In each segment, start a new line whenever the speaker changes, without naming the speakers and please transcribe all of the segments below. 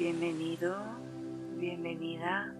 Bienvenido, bienvenida.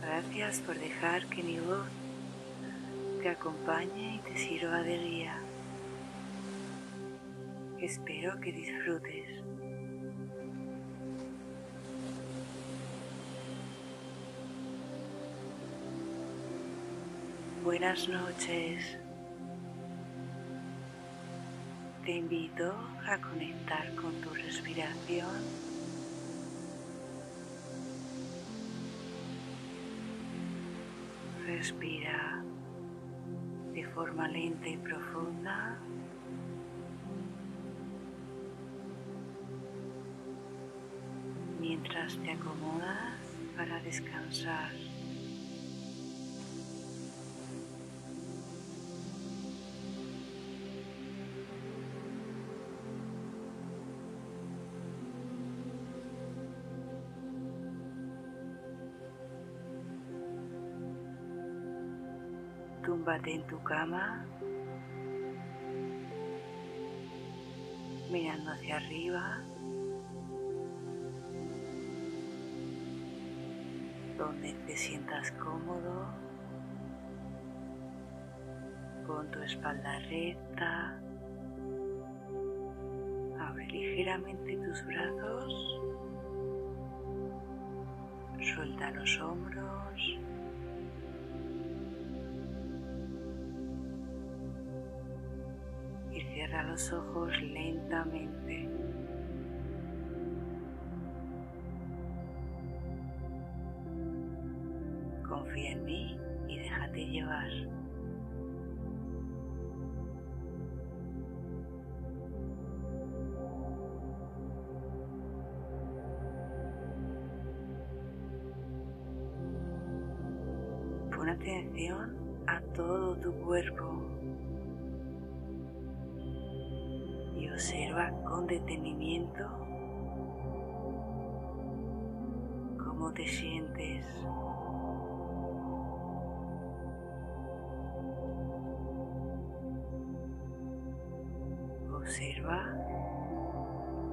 Gracias por dejar que mi voz te acompañe y te sirva de guía. Espero que disfrutes. Buenas noches. Te invito a conectar con tu respiración. Respira de forma lenta y profunda. Mientras te acomodas para descansar. Túmbate en tu cama, mirando hacia arriba, donde te sientas cómodo, con tu espalda recta. Abre ligeramente tus brazos, suelta los hombros. Los ojos lentamente. Confía en mí y déjate llevar. Pon atención a todo tu cuerpo. Observa con detenimiento cómo te sientes. Observa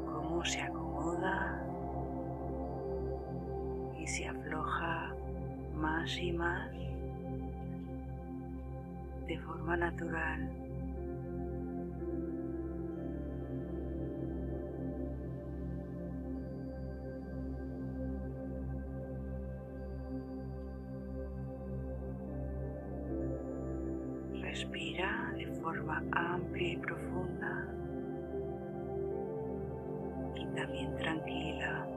cómo se acomoda y se afloja más y más de forma natural. También tranquila.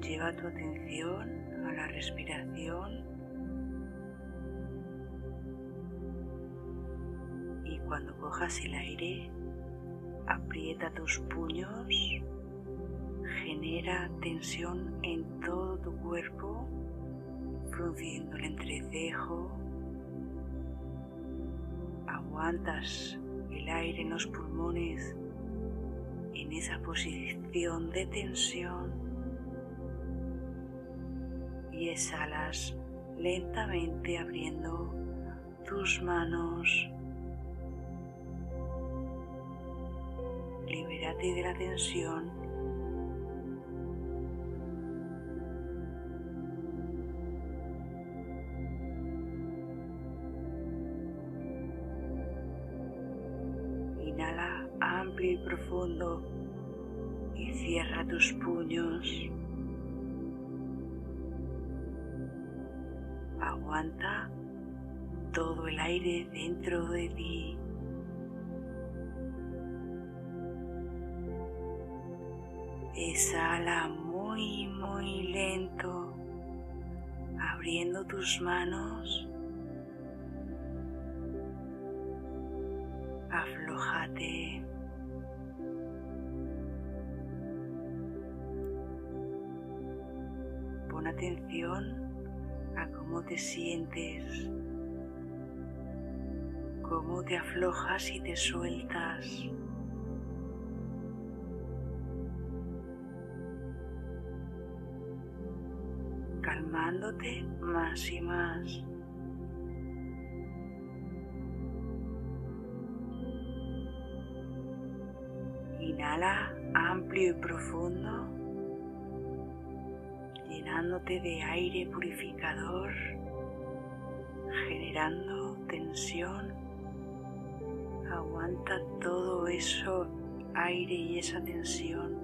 Lleva tu atención a la respiración y cuando cojas el aire, aprieta tus puños genera tensión en todo tu cuerpo, frunciendo el entrecejo. Aguantas el aire en los pulmones en esa posición de tensión y exhalas lentamente abriendo tus manos. Libérate de la tensión y cierra tus puños. Aguanta todo el aire dentro de ti. Exhala muy, muy lento, abriendo tus manos atención a cómo te sientes, cómo te aflojas y te sueltas. calmándote más y más. Inhala amplio y profundo de aire purificador, generando tensión. Aguanta todo eso aire y esa tensión.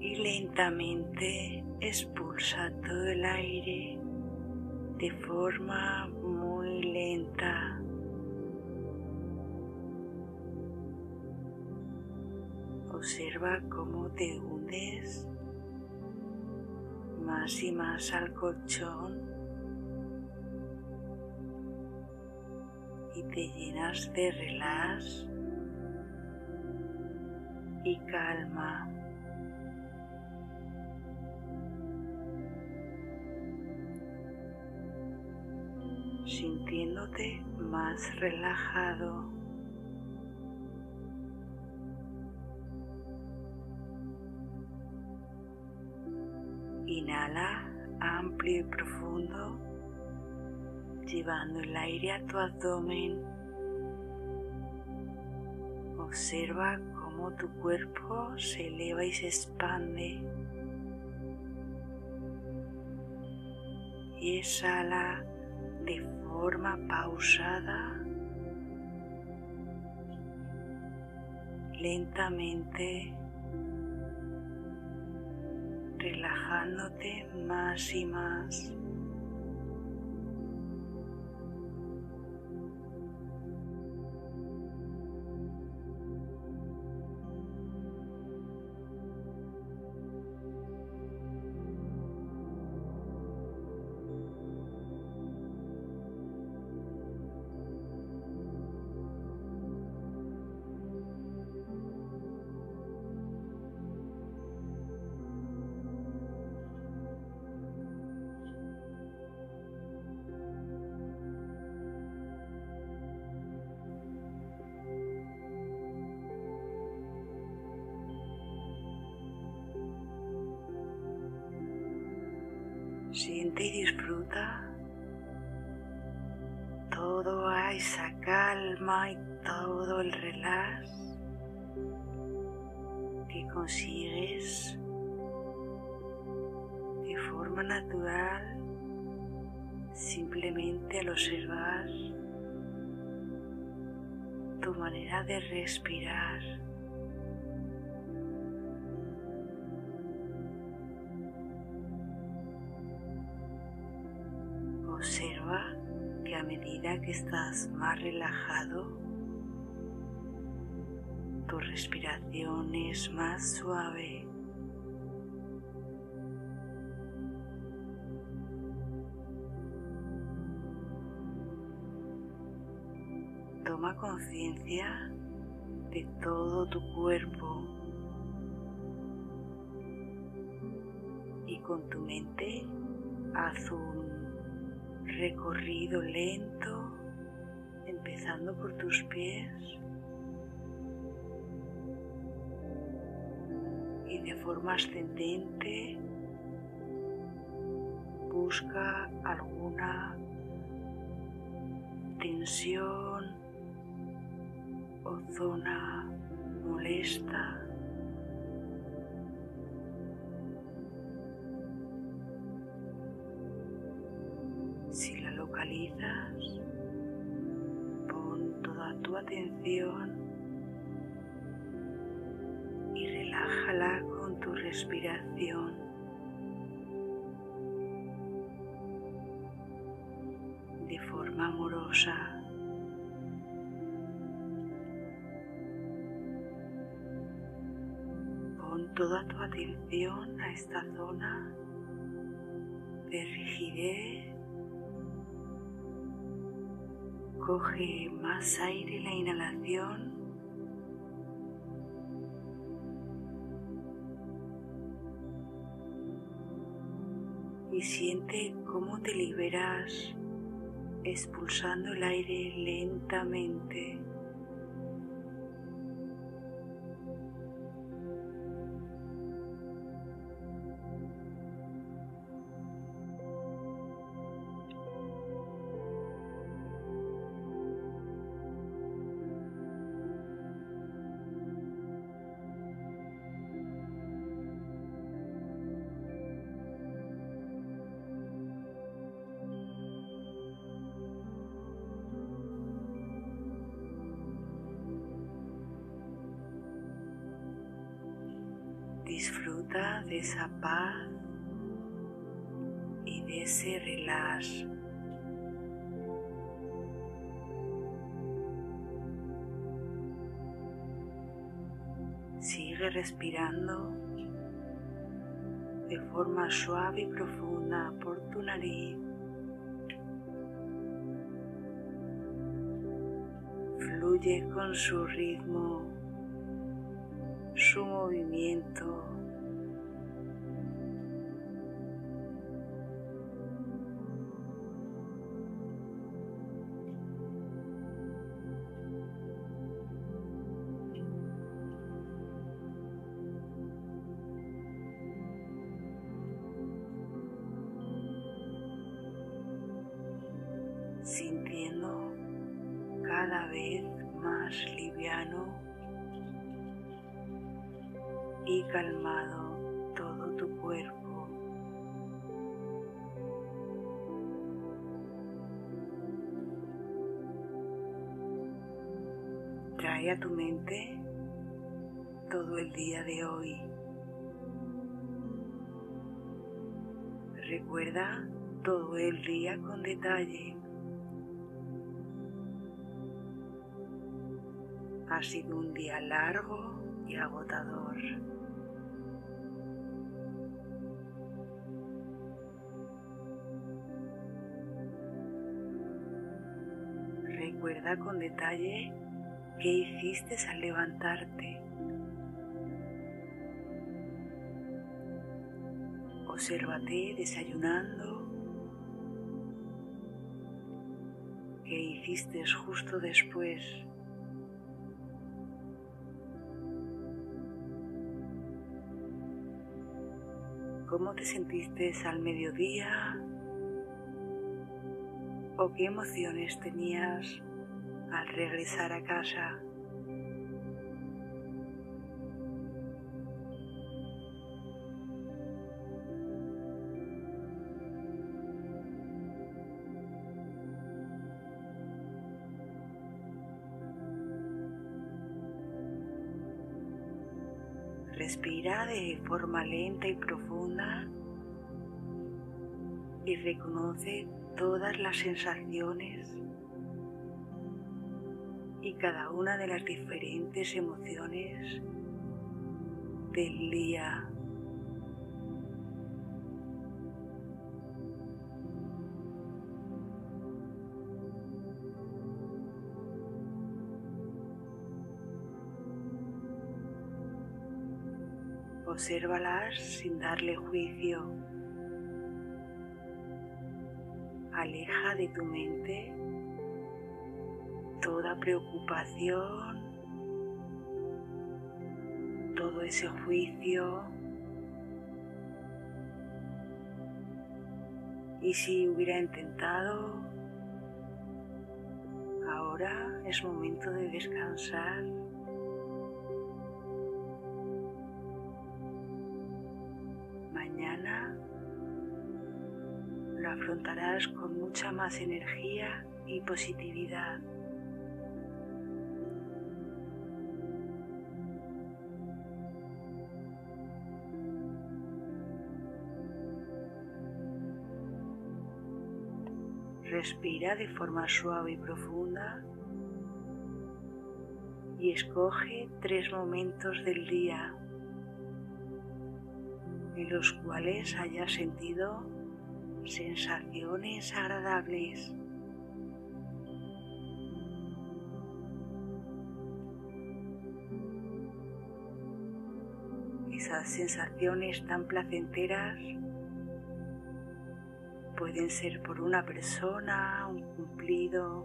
Y lentamente expulsa todo el aire de forma muy lenta. Observa cómo te hundes más y más al colchón y te llenas de relax y calma. sintiéndote más relajado. Inhala amplio y profundo, llevando el aire a tu abdomen. Observa cómo tu cuerpo se eleva y se expande. Y exhala de forma pausada, lentamente, relajándote más y más. Siente y disfruta toda esa calma y todo el relax que consigues de forma natural simplemente al observar tu manera de respirar. Observa que a medida que estás más relajado, tu respiración es más suave. Toma conciencia de todo tu cuerpo y con tu mente haz un recorrido lento, empezando por tus pies. Y de forma ascendente busca alguna tensión o zona molesta atención y relájala con tu respiración. De forma amorosa. Pon toda tu atención a esta zona de rigidez Coge más aire en la inhalación. Y siente cómo te liberas expulsando el aire lentamente. Disfruta de esa paz y de ese relax. Sigue respirando de forma suave y profunda por tu nariz. Fluye con su ritmo, su movimiento. Y calmado todo tu cuerpo. Trae a tu mente todo el día de hoy. Recuerda todo el día con detalle. Ha sido un día largo y agotador. Con detalle qué hiciste al levantarte. Obsérvate desayunando. ¿Qué hiciste justo después? ¿Cómo te sentiste al mediodía? ¿O qué emociones tenías al regresar a casa? Respira de forma lenta y profunda y reconoce todas las sensaciones y cada una de las diferentes emociones del día. Obsérvalas sin darle juicio. Aleja de tu mente toda preocupación, todo ese juicio. Y si hubiera intentado, ahora es momento de descansar. Mañana lo afrontarás con mucha más energía y positividad. Respira de forma suave y profunda y escoge tres momentos del día en los cuales hayas sentido sensaciones agradables. Esas sensaciones tan placenteras pueden ser por una persona, un cumplido,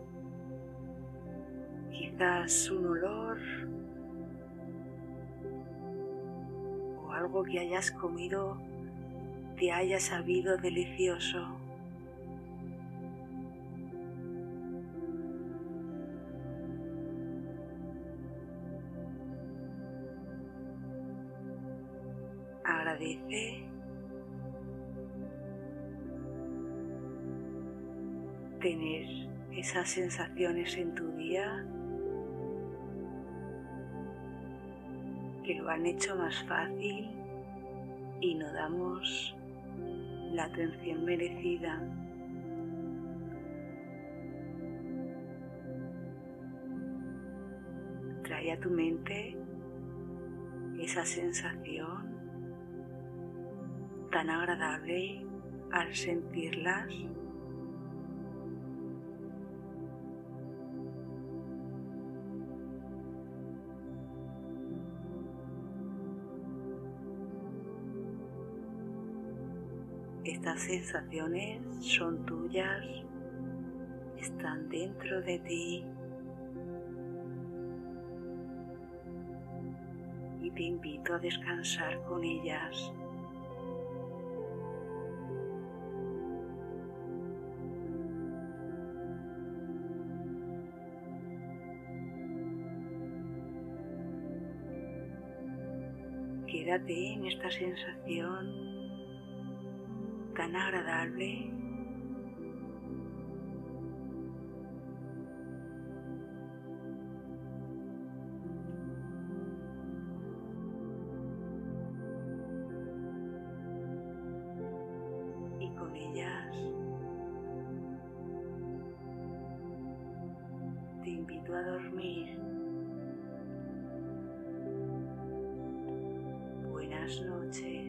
quizás un olor o algo que hayas comido te haya sabido delicioso. Esas sensaciones en tu día que lo han hecho más fácil y no damos la atención merecida. Trae a tu mente esa sensación tan agradable al sentirlas. Estas sensaciones son tuyas, están dentro de ti y te invito a descansar con ellas. Quédate en esta sensación tan agradable. Y con ellas te invito a dormir. Buenas noches.